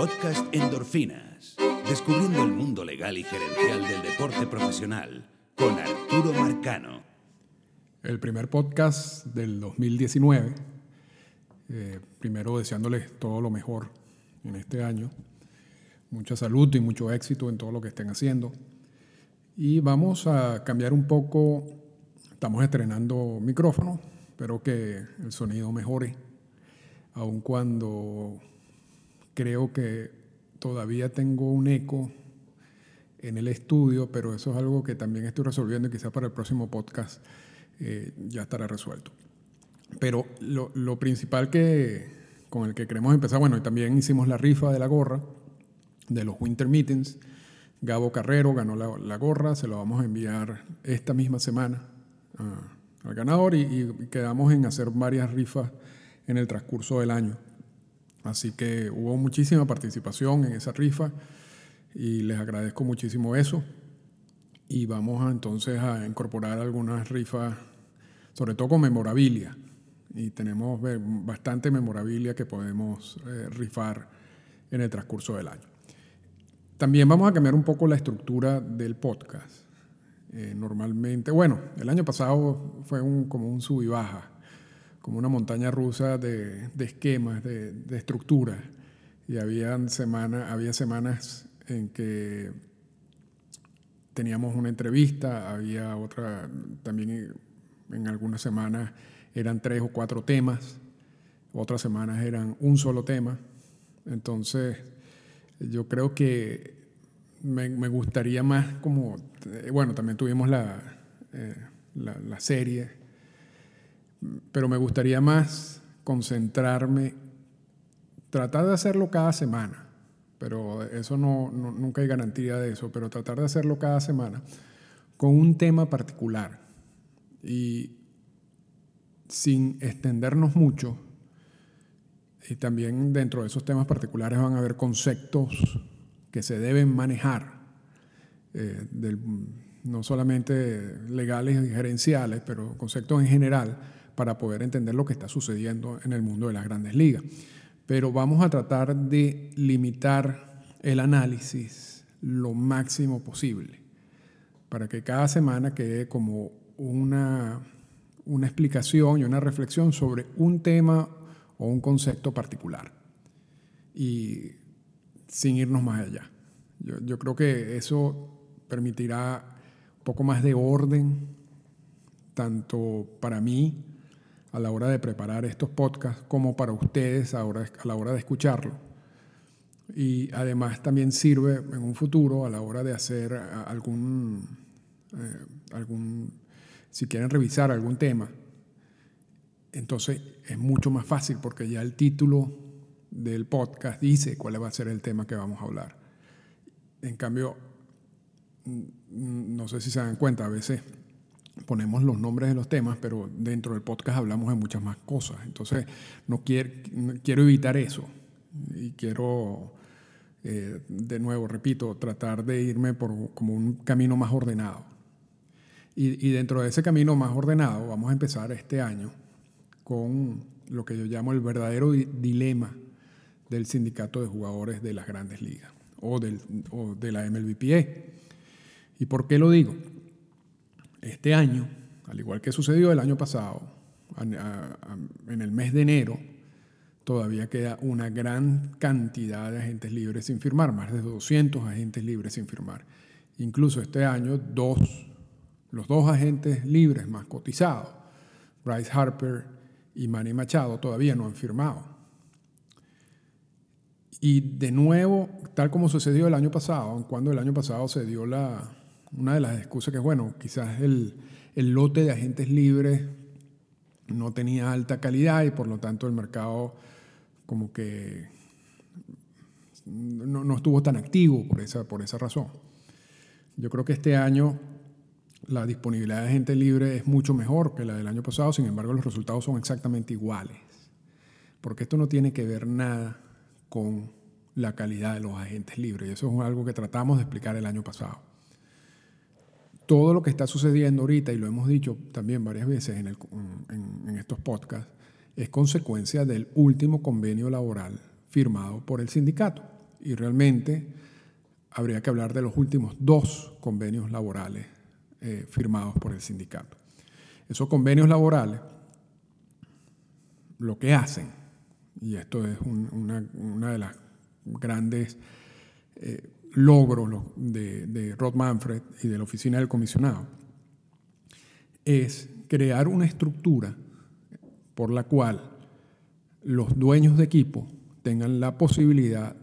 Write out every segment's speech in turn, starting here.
Podcast Endorfinas. Descubriendo el mundo legal y gerencial del deporte profesional con Arturo Marcano. El primer podcast del 2019. Eh, primero deseándoles todo lo mejor en este año. Mucha salud y mucho éxito en todo lo que estén haciendo. Y vamos a cambiar un poco. Estamos estrenando micrófono. Espero que el sonido mejore. Aun cuando creo que todavía tengo un eco en el estudio, pero eso es algo que también estoy resolviendo y quizás para el próximo podcast eh, ya estará resuelto. Pero lo, lo, principal que, con el que queremos empezar, bueno, y también hicimos la rifa de la gorra de los Winter Meetings. Gabo Carrero ganó la, la gorra, se lo vamos a enviar esta misma semana al ganador y, y quedamos en hacer varias rifas en el transcurso del año. Así que hubo muchísima participación en esa rifa y les agradezco muchísimo eso. Y vamos a, entonces a incorporar algunas rifas, sobre todo con memorabilia. Y tenemos bastante memorabilia que podemos eh, rifar en el transcurso del año. También vamos a cambiar un poco la estructura del podcast. Eh, normalmente, bueno, el año pasado fue como un sub y baja como una montaña rusa de, de esquemas, de, de estructuras. Y habían semana, había semanas en que teníamos una entrevista, había otra, también en algunas semanas eran tres o cuatro temas, otras semanas eran un solo tema. Entonces, yo creo que me, me gustaría más como, bueno, también tuvimos la, eh, la, la serie pero me gustaría más concentrarme, tratar de hacerlo cada semana, pero eso no, nunca hay garantía de eso, pero tratar de hacerlo cada semana con un tema particular y sin extendernos mucho. Y también dentro de esos temas particulares van a haber conceptos que se deben manejar, eh, no solamente legales y gerenciales, pero conceptos en general para poder entender lo que está sucediendo en el mundo de las grandes ligas. Pero vamos a tratar de limitar el análisis lo máximo posible para que cada semana quede como una, una explicación y una reflexión sobre un tema o un concepto particular y sin irnos más allá. Yo, yo creo que eso permitirá un poco más de orden, tanto para mí a la hora de preparar estos podcasts como para ustedes a, la hora de escucharlo. Y además también sirve en un futuro a la hora de hacer algún, eh, algún si quieren revisar algún tema, entonces es mucho más fácil porque ya el título del podcast dice cuál va a ser el tema que vamos a hablar. En cambio, no sé si se dan cuenta, a veces ponemos los nombres de los temas, pero dentro del podcast hablamos de muchas más cosas. Entonces, no quiero, quiero evitar eso y quiero, eh, de nuevo, repito, tratar de irme por como un camino más ordenado. Y, y, dentro de ese camino más ordenado vamos a empezar este año con lo que yo llamo el verdadero dilema del sindicato de jugadores de las grandes ligas o, del, o de la MLBPA. ¿Y por qué lo digo? Este año, al igual que sucedió el año pasado, en el mes de enero, todavía queda una gran cantidad de agentes libres sin firmar, más de 200 agentes libres sin firmar. Incluso este año, dos, los dos agentes libres más cotizados, Bryce Harper y Manny Machado, todavía no han firmado. Y de nuevo, tal como sucedió el año pasado, cuando el año pasado se dio la, una de las excusas que bueno, quizás el, el lote de agentes libres no tenía alta calidad y por lo tanto el mercado como que no, no, estuvo tan activo por esa, por esa razón. Yo creo que este año la disponibilidad de agentes libre es mucho mejor que la del año pasado, sin embargo los resultados son exactamente iguales, porque esto no tiene que ver nada con la calidad de los agentes libres, y eso es algo que tratamos de explicar el año pasado todo lo que está sucediendo ahorita, y lo hemos dicho también varias veces en, estos podcasts, es consecuencia del último convenio laboral firmado por el sindicato. Y realmente habría que hablar de los últimos dos convenios laborales eh, firmados por el sindicato. Esos convenios laborales lo que hacen, y esto es una, de las grandes eh, logros de, Rod Manfred y de la oficina del comisionado, es crear una estructura por la cual los dueños de equipo tengan la posibilidad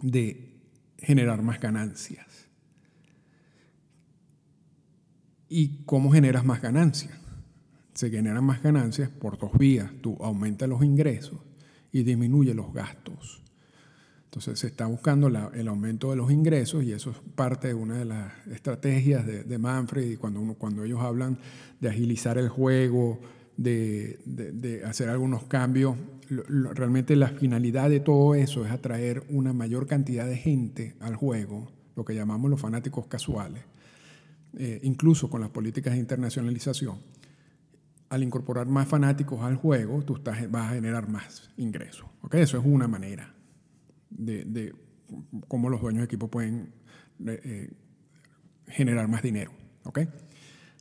de generar más ganancias. ¿Y cómo generas más ganancias? Se generan más ganancias por dos vías. Tú aumentas los ingresos y disminuye los gastos. Entonces se está buscando el aumento de los ingresos y eso es parte de una de las estrategias de, Manfred y cuando, uno, ellos hablan de agilizar el juego, de, hacer algunos cambios, realmente la finalidad de todo eso es atraer una mayor cantidad de gente al juego, lo que llamamos los fanáticos casuales, eh, incluso con las políticas de internacionalización. Al incorporar más fanáticos al juego, tú vas a generar más ingresos. ¿okay? Eso es una manera de, cómo los dueños de equipo pueden eh, generar más dinero.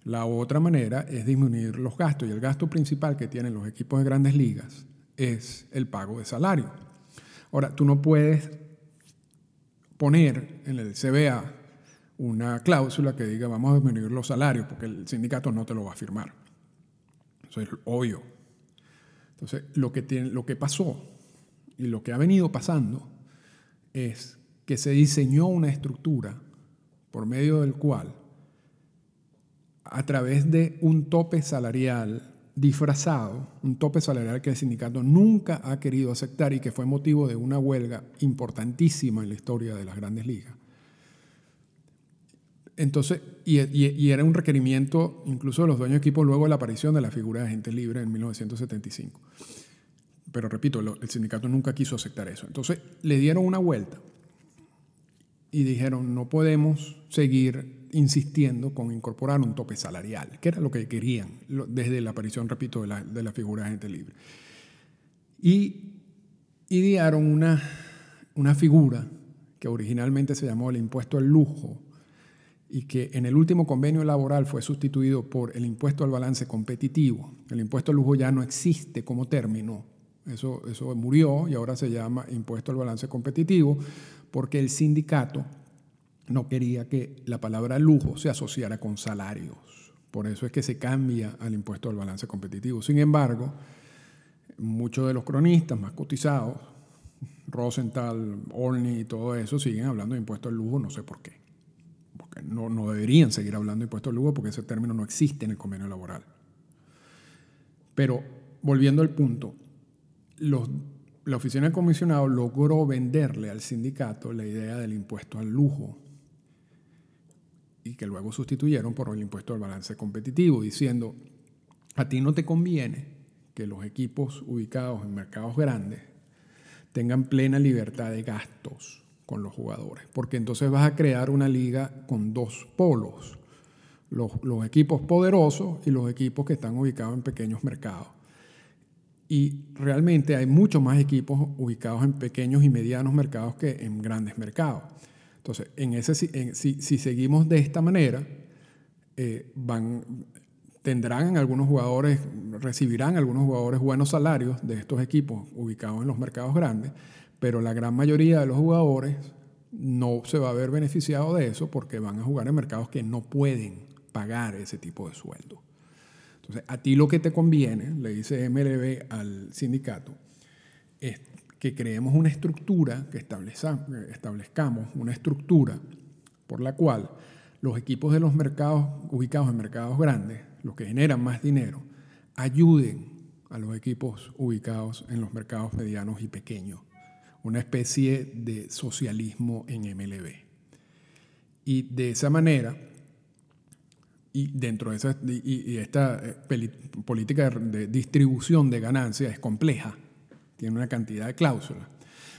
La otra manera es disminuir los gastos y el gasto principal que tienen los equipos de grandes ligas es el pago de salario. Ahora, tú no puedes poner en el CBA una cláusula que diga vamos a disminuir los salarios porque el sindicato no te lo va a firmar. Eso es obvio. Entonces, lo que, tiene, lo que pasó y lo que ha venido pasando es que se diseñó una estructura por medio del cual a través de un tope salarial disfrazado, un tope salarial que el sindicato nunca ha querido aceptar y que fue motivo de una huelga importantísima en la historia de las grandes ligas. Entonces, y, era un requerimiento incluso de los dueños de equipo luego de la aparición de la figura de agente libre en 1975. Pero repito, el sindicato nunca quiso aceptar eso. Entonces, le dieron una vuelta y dijeron, no podemos seguir insistiendo con incorporar un tope salarial, que era lo que querían desde la aparición, repito, de la, de la figura de agente libre. Y idearon una, una figura que originalmente se llamó el impuesto al lujo y que en el último convenio laboral fue sustituido por el impuesto al balance competitivo. El impuesto al lujo ya no existe como término, eso, eso murió y ahora se llama impuesto al balance competitivo porque el sindicato no quería que la palabra lujo se asociara con salarios. Por eso es que se cambia al impuesto al balance competitivo. Sin embargo, muchos de los cronistas más cotizados, Rosenthal, Olney y todo eso, siguen hablando de impuesto al lujo, no sé por qué. Porque no, no deberían seguir hablando de impuesto al lujo porque ese término no existe en el convenio laboral. Pero volviendo al punto, los la oficina del comisionado logró venderle al sindicato la idea del impuesto al lujo y que luego sustituyeron por el impuesto al balance competitivo, diciendo, a ti no te conviene que los equipos ubicados en mercados grandes tengan plena libertad de gastos con los jugadores, porque entonces vas a crear una liga con dos polos, los, equipos poderosos y los equipos que están ubicados en pequeños mercados. Y realmente hay muchos más equipos ubicados en pequeños y medianos mercados que en grandes mercados. Entonces, en ese, si, seguimos de esta manera, eh, tendrán algunos jugadores, recibirán algunos jugadores buenos salarios de estos equipos ubicados en los mercados grandes, pero la gran mayoría de los jugadores no se va a ver beneficiado de eso porque van a jugar en mercados que no pueden pagar ese tipo de sueldo. Entonces, a ti lo que te conviene, le dice MLB al sindicato, es que creemos una estructura, que establezcamos una estructura por la cual los equipos de los mercados ubicados en mercados grandes, los que generan más dinero, ayuden a los equipos ubicados en los mercados medianos y pequeños. Una especie de socialismo en MLB. Y de esa manera, y dentro de esa, y, esta eh, política de distribución de ganancias es compleja, tiene una cantidad de cláusulas.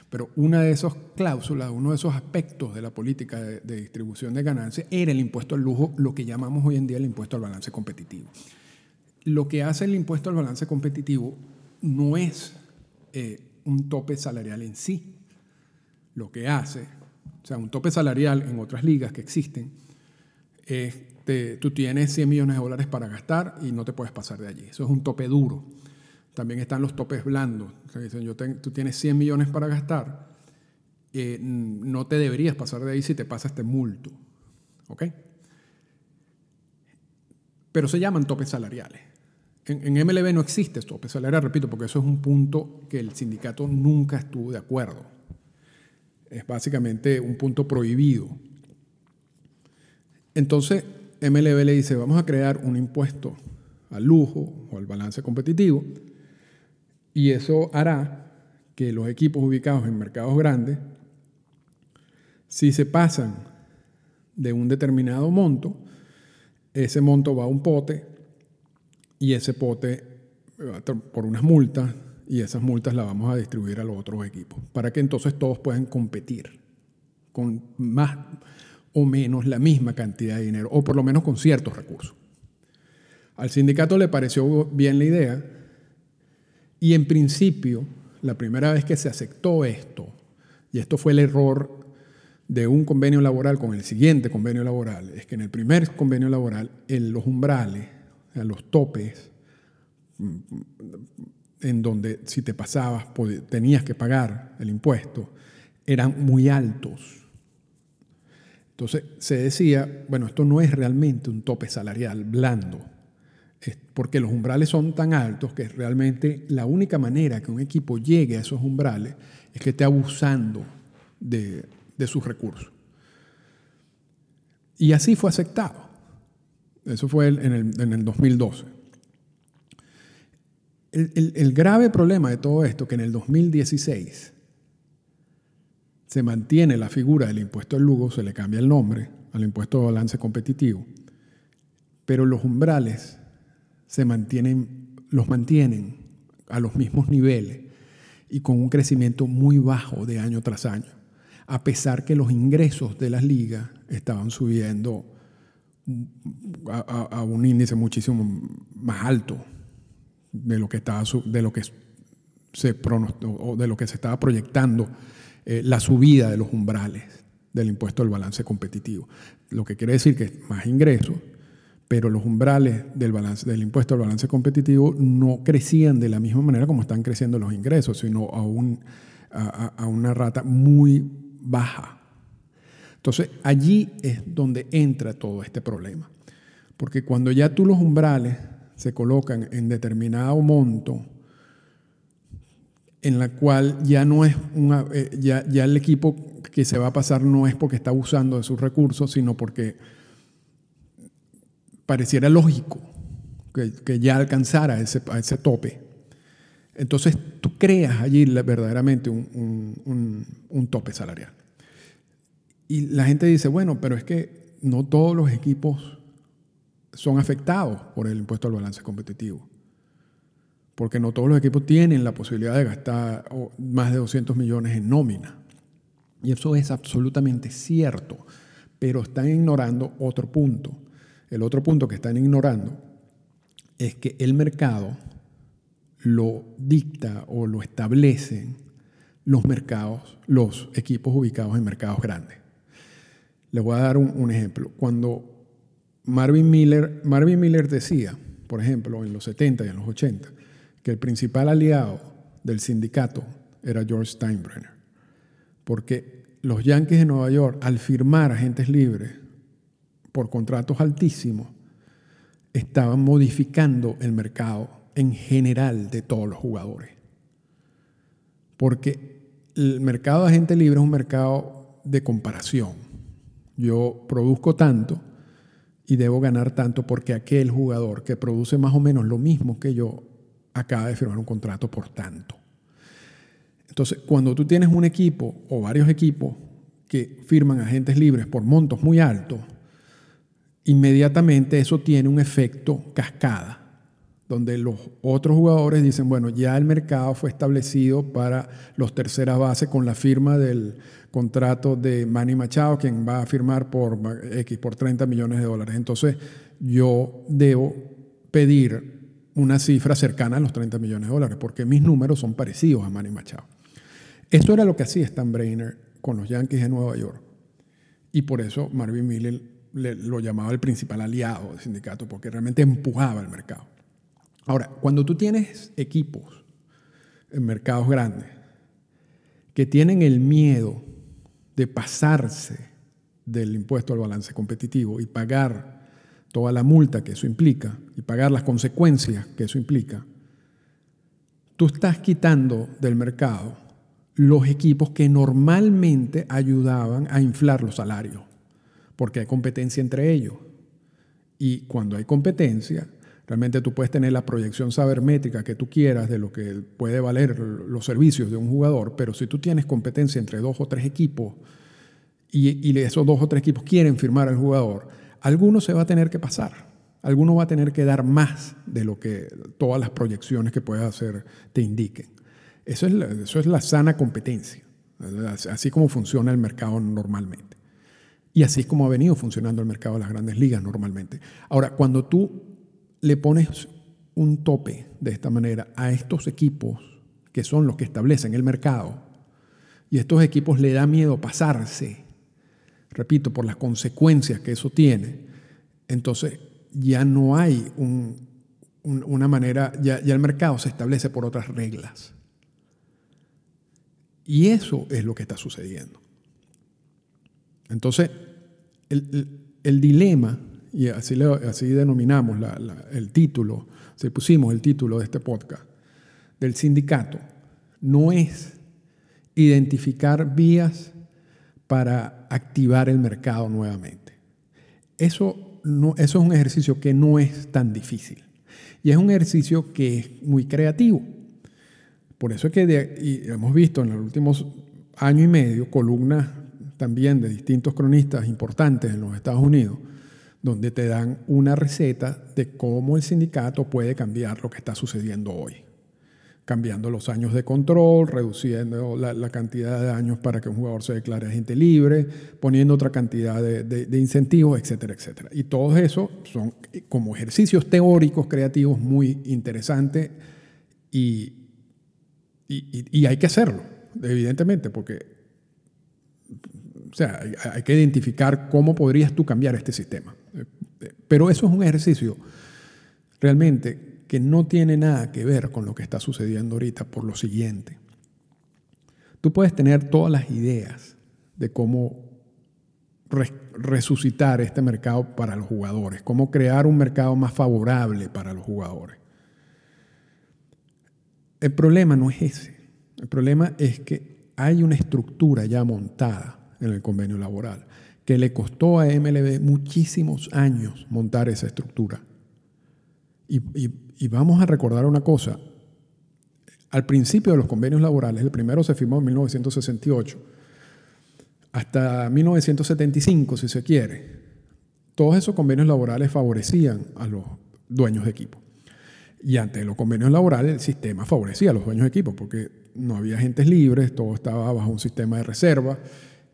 Pero una de esas cláusulas, uno de esos aspectos de la política de, distribución de ganancias era el impuesto al lujo, lo que llamamos hoy en día el impuesto al balance competitivo. Lo que hace el impuesto al balance competitivo no es eh, un tope salarial en sí. lo que hace, o sea, un tope salarial en otras ligas que existen, es tú tienes 100 millones de dólares para gastar y no te puedes pasar de allí. Eso es un tope duro. También están los topes blandos. dicen, yo tú tienes 100 millones para gastar, eh, no te deberías pasar de ahí si te pasa este multo. ¿Ok? Pero se llaman topes salariales. En, en MLB no existe tope salarial, repito, porque eso es un punto que el sindicato nunca estuvo de acuerdo. Es básicamente un punto prohibido. Entonces, MLB le dice, vamos a crear un impuesto al lujo o al balance competitivo y eso hará que los equipos ubicados en mercados grandes, si se pasan de un determinado monto, ese monto va a un pote y ese pote por unas multas y esas multas las vamos a distribuir a los otros equipos para que entonces todos puedan competir con más o menos la misma cantidad de dinero, o por lo menos con ciertos recursos. Al sindicato le pareció bien la idea y en principio, la primera vez que se aceptó esto, y esto fue el error de un convenio laboral con el siguiente convenio laboral, es que en el primer convenio laboral los umbrales, los topes, en donde si te pasabas tenías que pagar el impuesto, eran muy altos. Entonces se decía, bueno, esto no es realmente un tope salarial blando, porque los umbrales son tan altos que realmente la única manera que un equipo llegue a esos umbrales es que esté abusando de, sus recursos. Y así fue aceptado. Eso fue en el, 2012. El, el, grave problema de todo esto que en el 2016 se mantiene la figura del impuesto al lujo, se le cambia el nombre al impuesto de balance competitivo, pero los umbrales se mantienen, los mantienen a los mismos niveles y con un crecimiento muy bajo de año tras año, a pesar que los ingresos de las ligas estaban subiendo a, un índice muchísimo más alto de lo que estaba de lo que se de lo que se estaba proyectando eh, la subida de los umbrales del impuesto al balance competitivo. Lo que quiere decir que es más ingresos, pero los umbrales del, balance, del impuesto al balance competitivo no crecían de la misma manera como están creciendo los ingresos, sino a, a una rata muy baja. Entonces, allí es donde entra todo este problema. Porque cuando ya tú los umbrales se colocan en determinado monto, en la cual ya no es una, eh, ya, el equipo que se va a pasar no es porque está abusando de sus recursos, sino porque pareciera lógico que, ya alcanzara ese, tope. Entonces tú creas allí verdaderamente un tope salarial. Y la gente dice, bueno, pero es que no todos los equipos son afectados por el impuesto al balance competitivo porque no todos los equipos tienen la posibilidad de gastar más de 200 millones en nómina. Y eso es absolutamente cierto, pero están ignorando otro punto. El otro punto que están ignorando es que el mercado lo dicta o lo establecen los mercados, los equipos ubicados en mercados grandes. Les voy a dar un, ejemplo. Cuando Marvin Miller, Marvin Miller decía, por ejemplo, en los 70 y en los 80, que el principal aliado del sindicato era George Steinbrenner, porque los Yankees de Nueva York, al firmar agentes libres por contratos altísimos, estaban modificando el mercado en general de todos los jugadores. Porque el mercado de agentes libres es un mercado de comparación. Yo produzco tanto y debo ganar tanto porque aquel jugador que produce más o menos lo mismo que yo acaba de firmar un contrato por tanto. Entonces, cuando tú tienes un equipo o varios equipos que firman agentes libres por montos muy altos, inmediatamente eso tiene un efecto cascada, donde los otros jugadores dicen, bueno, ya el mercado fue establecido para los terceras bases con la firma del contrato de Manny Machado, quien va a firmar por X, por 30 millones de dólares. Entonces, yo debo pedir una cifra cercana a los 30 millones de dólares, porque mis números son parecidos a Manny Machado. Esto era lo que hacía Stan Brainer con los Yankees de Nueva York. Y por eso Marvin Miller lo llamaba el principal aliado del sindicato, porque realmente empujaba el mercado. Ahora, cuando tú tienes equipos en mercados grandes que tienen el miedo de pasarse del impuesto al balance competitivo y pagar toda la multa que eso implica y pagar las consecuencias que eso implica, tú estás quitando del mercado los equipos que normalmente ayudaban a inflar los salarios, porque hay competencia entre ellos. Y cuando hay competencia, realmente tú puedes tener la proyección sabermétrica que tú quieras de lo que puede valer los servicios de un jugador, pero si tú tienes competencia entre dos o tres equipos y, esos dos o tres equipos quieren firmar al jugador, alguno se va a tener que pasar. Alguno va a tener que dar más de lo que todas las proyecciones que puedas hacer te indiquen. Eso es, la, eso es la sana competencia, así como funciona el mercado normalmente. Y así es como ha venido funcionando el mercado de las grandes ligas normalmente. Ahora, cuando tú le pones un tope de esta manera a estos equipos que son los que establecen el mercado, y estos equipos le da miedo pasarse repito, por las consecuencias que eso tiene, entonces ya no hay una manera, ya, el mercado se establece por otras reglas. Y eso es lo que está sucediendo. Entonces, el, dilema, y así, así denominamos el título, se pusimos el título de este podcast, del sindicato, no es identificar vías para activar el mercado nuevamente. Eso, es un ejercicio que no es tan difícil y es un ejercicio que es muy creativo. Por eso es que hemos visto en los últimos año y medio columnas también de distintos cronistas importantes en los Estados Unidos, donde te dan una receta de cómo el sindicato puede cambiar lo que está sucediendo hoy cambiando los años de control, reduciendo la, cantidad de años para que un jugador se declare agente libre, poniendo otra cantidad de, incentivos, etcétera, etcétera. Y todo eso son como ejercicios teóricos, creativos, muy interesantes y, y, hay que hacerlo, evidentemente, porque o sea, hay que identificar cómo podrías tú cambiar este sistema. Pero eso es un ejercicio realmente que no tiene nada que ver con lo que está sucediendo ahorita por lo siguiente. Tú puedes tener todas las ideas de cómo resucitar este mercado para los jugadores, cómo crear un mercado más favorable para los jugadores. El problema no es ese. El problema es que hay una estructura ya montada en el convenio laboral que le costó a MLB muchísimos años montar esa estructura. Y, y vamos a recordar una cosa. Al principio de los convenios laborales, el primero se firmó en 1968, hasta 1975, si se quiere, todos esos convenios laborales favorecían a los dueños de equipo. Y antes de los convenios laborales, el sistema favorecía a los dueños de equipo, porque no había agentes libres, todo estaba bajo un sistema de reserva.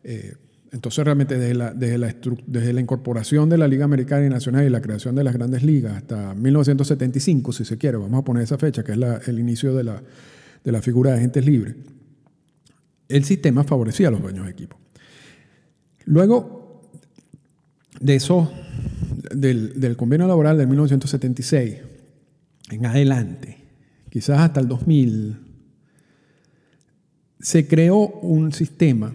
Eh, entonces realmente desde la, desde, la, incorporación de la Liga Americana y Nacional y la creación de las grandes ligas hasta 1975, si se quiere, vamos a poner esa fecha, que es el inicio de la, figura de agentes libres, el sistema favorecía a los dueños de equipo. Luego de eso, del, del convenio laboral de 1976 en adelante, quizás hasta el 2000, se creó un sistema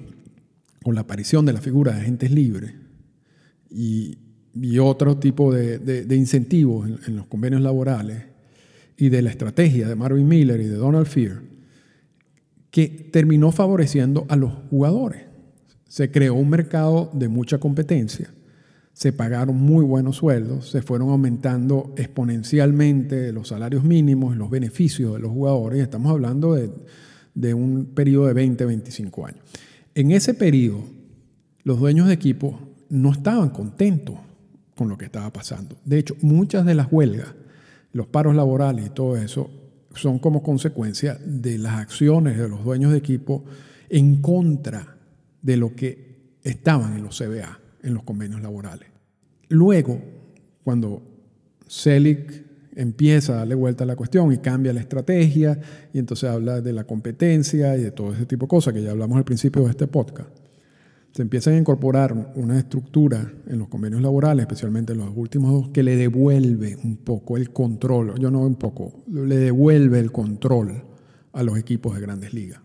con la aparición de la figura de agentes libres y, otro tipo de, incentivos en, los convenios laborales y de la estrategia de Marvin Miller y de Donald Fear, que terminó favoreciendo a los jugadores. Se creó un mercado de mucha competencia, se pagaron muy buenos sueldos, se fueron aumentando exponencialmente los salarios mínimos, los beneficios de los jugadores, estamos hablando de, de un periodo de 20, 25 años. En ese periodo, los dueños de equipo no estaban contentos con lo que estaba pasando. De hecho, muchas de las huelgas, los paros laborales y todo eso, son como consecuencia de las acciones de los dueños de equipo en contra de lo que estaban en los CBA, en los convenios laborales. Luego, cuando Selig empieza a darle vuelta a la cuestión y cambia la estrategia y entonces habla de la competencia y de todo ese tipo de cosas que ya hablamos al principio de este podcast. se empiezan a incorporar una estructura en los convenios laborales, especialmente en los últimos dos, que le devuelve un poco el control, yo no un poco, le devuelve el control a los equipos de grandes ligas.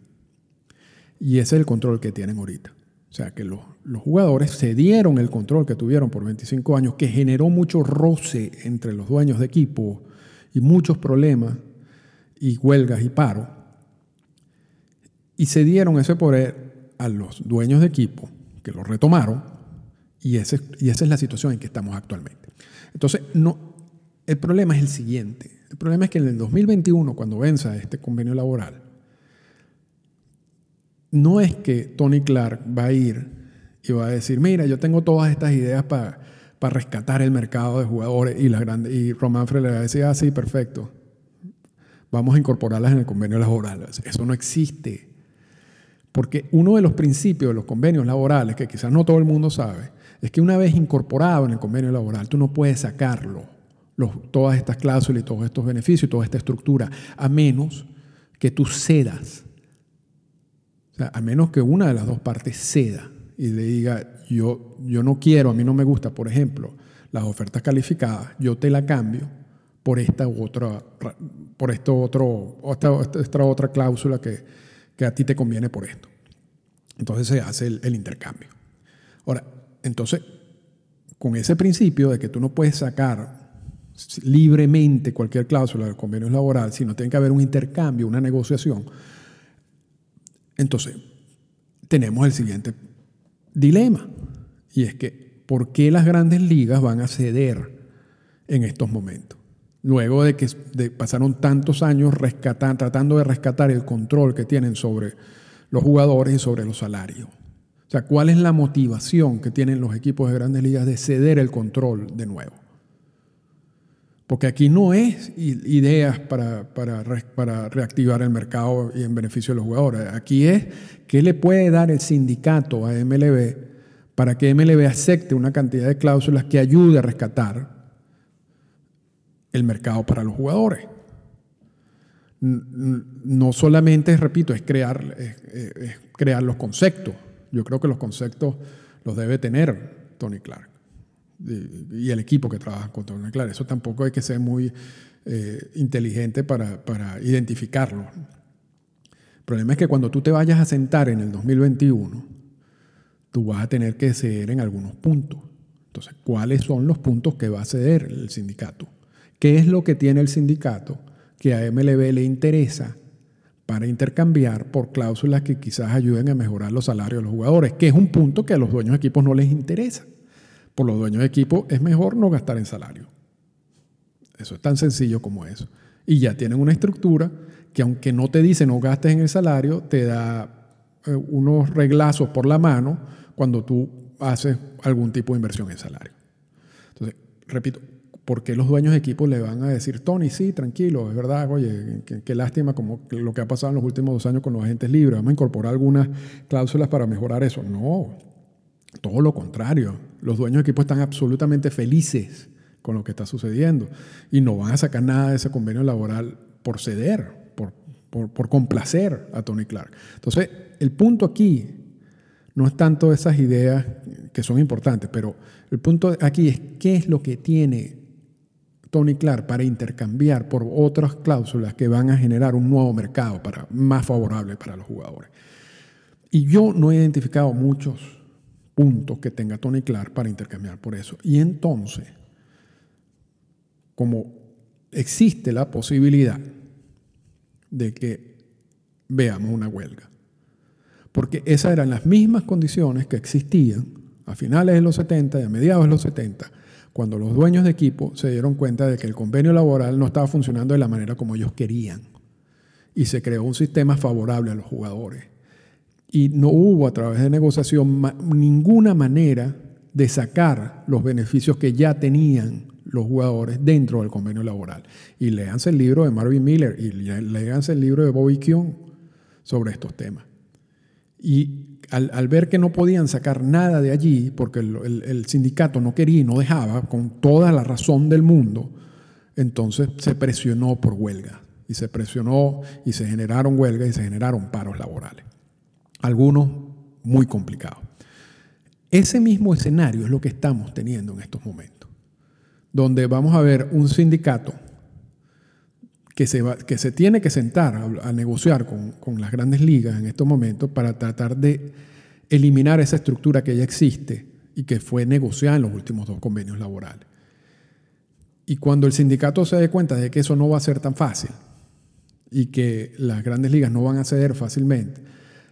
Y ese es el control que tienen ahorita. O sea, que los, los jugadores cedieron el control que tuvieron por 25 años, que generó mucho roce entre los dueños de equipo y muchos problemas y huelgas y paro. Y cedieron ese poder a los dueños de equipo, que lo retomaron, y, ese, y esa es la situación en que estamos actualmente. Entonces, no, el problema es el siguiente. El problema es que en el 2021, cuando venza este convenio laboral, no es que Tony Clark va a ir y va a decir, mira, yo tengo todas estas ideas para rescatar el mercado de jugadores y, la grande, y le va a decir, ah, sí, perfecto, vamos a incorporarlas en el convenio laboral. Eso no existe. Porque uno de los principios de los convenios laborales, que quizás no todo el mundo sabe, es que una vez incorporado en el convenio laboral, tú no puedes sacarlo, todas estas cláusulas y todos estos beneficios y toda esta estructura, a menos que tú cedas o sea, a menos que una de las dos partes ceda y le diga, yo, yo no quiero, a mí no me gusta, por ejemplo, las ofertas calificadas, yo te la cambio por esta otra, por esto otro, esta, otra cláusula que, que, a ti te conviene por esto. Entonces se hace el, el intercambio. Ahora, entonces, con ese principio de que tú no puedes sacar libremente cualquier cláusula del convenio laboral, sino tiene que haber un intercambio, una negociación, entonces, tenemos el siguiente dilema, y es que, ¿por qué las grandes ligas van a ceder en estos momentos? Luego de que pasaron tantos años tratando de rescatar el control que tienen sobre los jugadores y sobre los salarios. O sea, ¿cuál es la motivación que tienen los equipos de grandes ligas de ceder el control de nuevo? Porque aquí no es ideas para, para, para, reactivar el mercado y en beneficio de los jugadores. Aquí es qué le puede dar el sindicato a MLB para que MLB acepte una cantidad de cláusulas que ayude a rescatar el mercado para los jugadores. No solamente, repito, es crear, es crear los conceptos. Yo creo que los conceptos los debe tener Tony Clark y el equipo que trabaja con Tony Clark. Eso tampoco hay que ser muy eh, inteligente para, para, identificarlo. El problema es que cuando tú te vayas a sentar en el 2021, tú vas a tener que ceder en algunos puntos. Entonces, ¿cuáles son los puntos que va a ceder el sindicato? ¿Qué es lo que tiene el sindicato que a MLB le interesa para intercambiar por cláusulas que quizás ayuden a mejorar los salarios de los jugadores? Que es un punto que a los dueños de equipos no les interesa por los dueños de equipo, es mejor no gastar en salario. Eso es tan sencillo como eso. Y ya tienen una estructura que aunque no te dice no gastes en el salario, te da eh, unos reglazos por la mano cuando tú haces algún tipo de inversión en salario. Entonces, repito, ¿por qué los dueños de equipo le van a decir, Tony, sí, tranquilo, es verdad, oye, qué, lástima como lo que ha pasado en los últimos dos años con los agentes libres, vamos a incorporar algunas cláusulas para mejorar eso? No, todo lo contrario. Los dueños de equipo están absolutamente felices con lo que está sucediendo y no van a sacar nada de ese convenio laboral por ceder, por, por, complacer a Tony Clark. Entonces, el punto aquí no es tanto esas ideas que son importantes, pero el punto aquí es qué es lo que tiene Tony Clark para intercambiar por otras cláusulas que van a generar un nuevo mercado para, más favorable para los jugadores. Y yo no he identificado muchos puntos que tenga Tony Clark para intercambiar por eso. Y entonces, como existe la posibilidad de que veamos una huelga, porque esas eran las mismas condiciones que existían a finales de los 70 y a mediados de los 70, cuando los dueños de equipo se dieron cuenta de que el convenio laboral no estaba funcionando de la manera como ellos querían. Y se creó un sistema favorable a los jugadores y no hubo a través de negociación ninguna manera de sacar los beneficios que ya tenían los jugadores dentro del convenio laboral. Y léanse el libro de Marvin Miller y léanse el libro de Bobby Kuhn sobre estos temas. Y al, ver que no podían sacar nada de allí, porque el, el sindicato no quería y no dejaba, con toda la razón del mundo, entonces se presionó por huelga. Y se presionó y se generaron huelgas y se generaron paros laborales algunos muy complicados. Ese mismo escenario es lo que estamos teniendo en estos momentos, donde vamos a ver un sindicato que se, va, que se tiene que sentar a, negociar con, con, las grandes ligas en estos momentos para tratar de eliminar esa estructura que ya existe y que fue negociada en los últimos dos convenios laborales. Y cuando el sindicato se dé cuenta de que eso no va a ser tan fácil y que las grandes ligas no van a ceder fácilmente,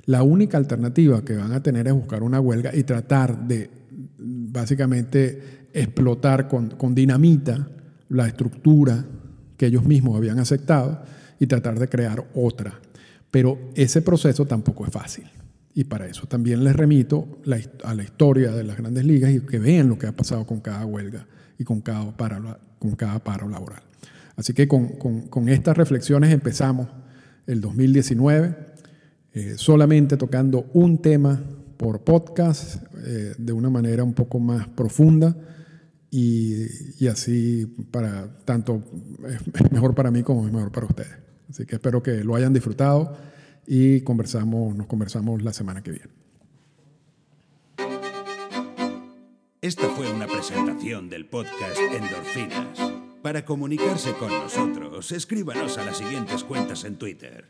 la única alternativa que van a tener es buscar una huelga y tratar de básicamente explotar con, con dinamita la estructura que ellos mismos habían aceptado y tratar de crear otra. Pero ese proceso tampoco es fácil. Y para eso también les remito a la historia de las grandes ligas y que vean lo que ha pasado con cada huelga y con cada paro, con cada paro laboral. Así que con, con estas reflexiones empezamos el 2019, eh, solamente tocando un tema por podcast, eh, de una manera un poco más profunda y, y así para tanto es mejor para mí como es mejor para ustedes. Así que espero que lo hayan disfrutado y conversamos, nos conversamos la semana que viene. Esta fue una presentación del podcast Endorfinas. Para comunicarse con nosotros, escríbanos a las siguientes cuentas en Twitter.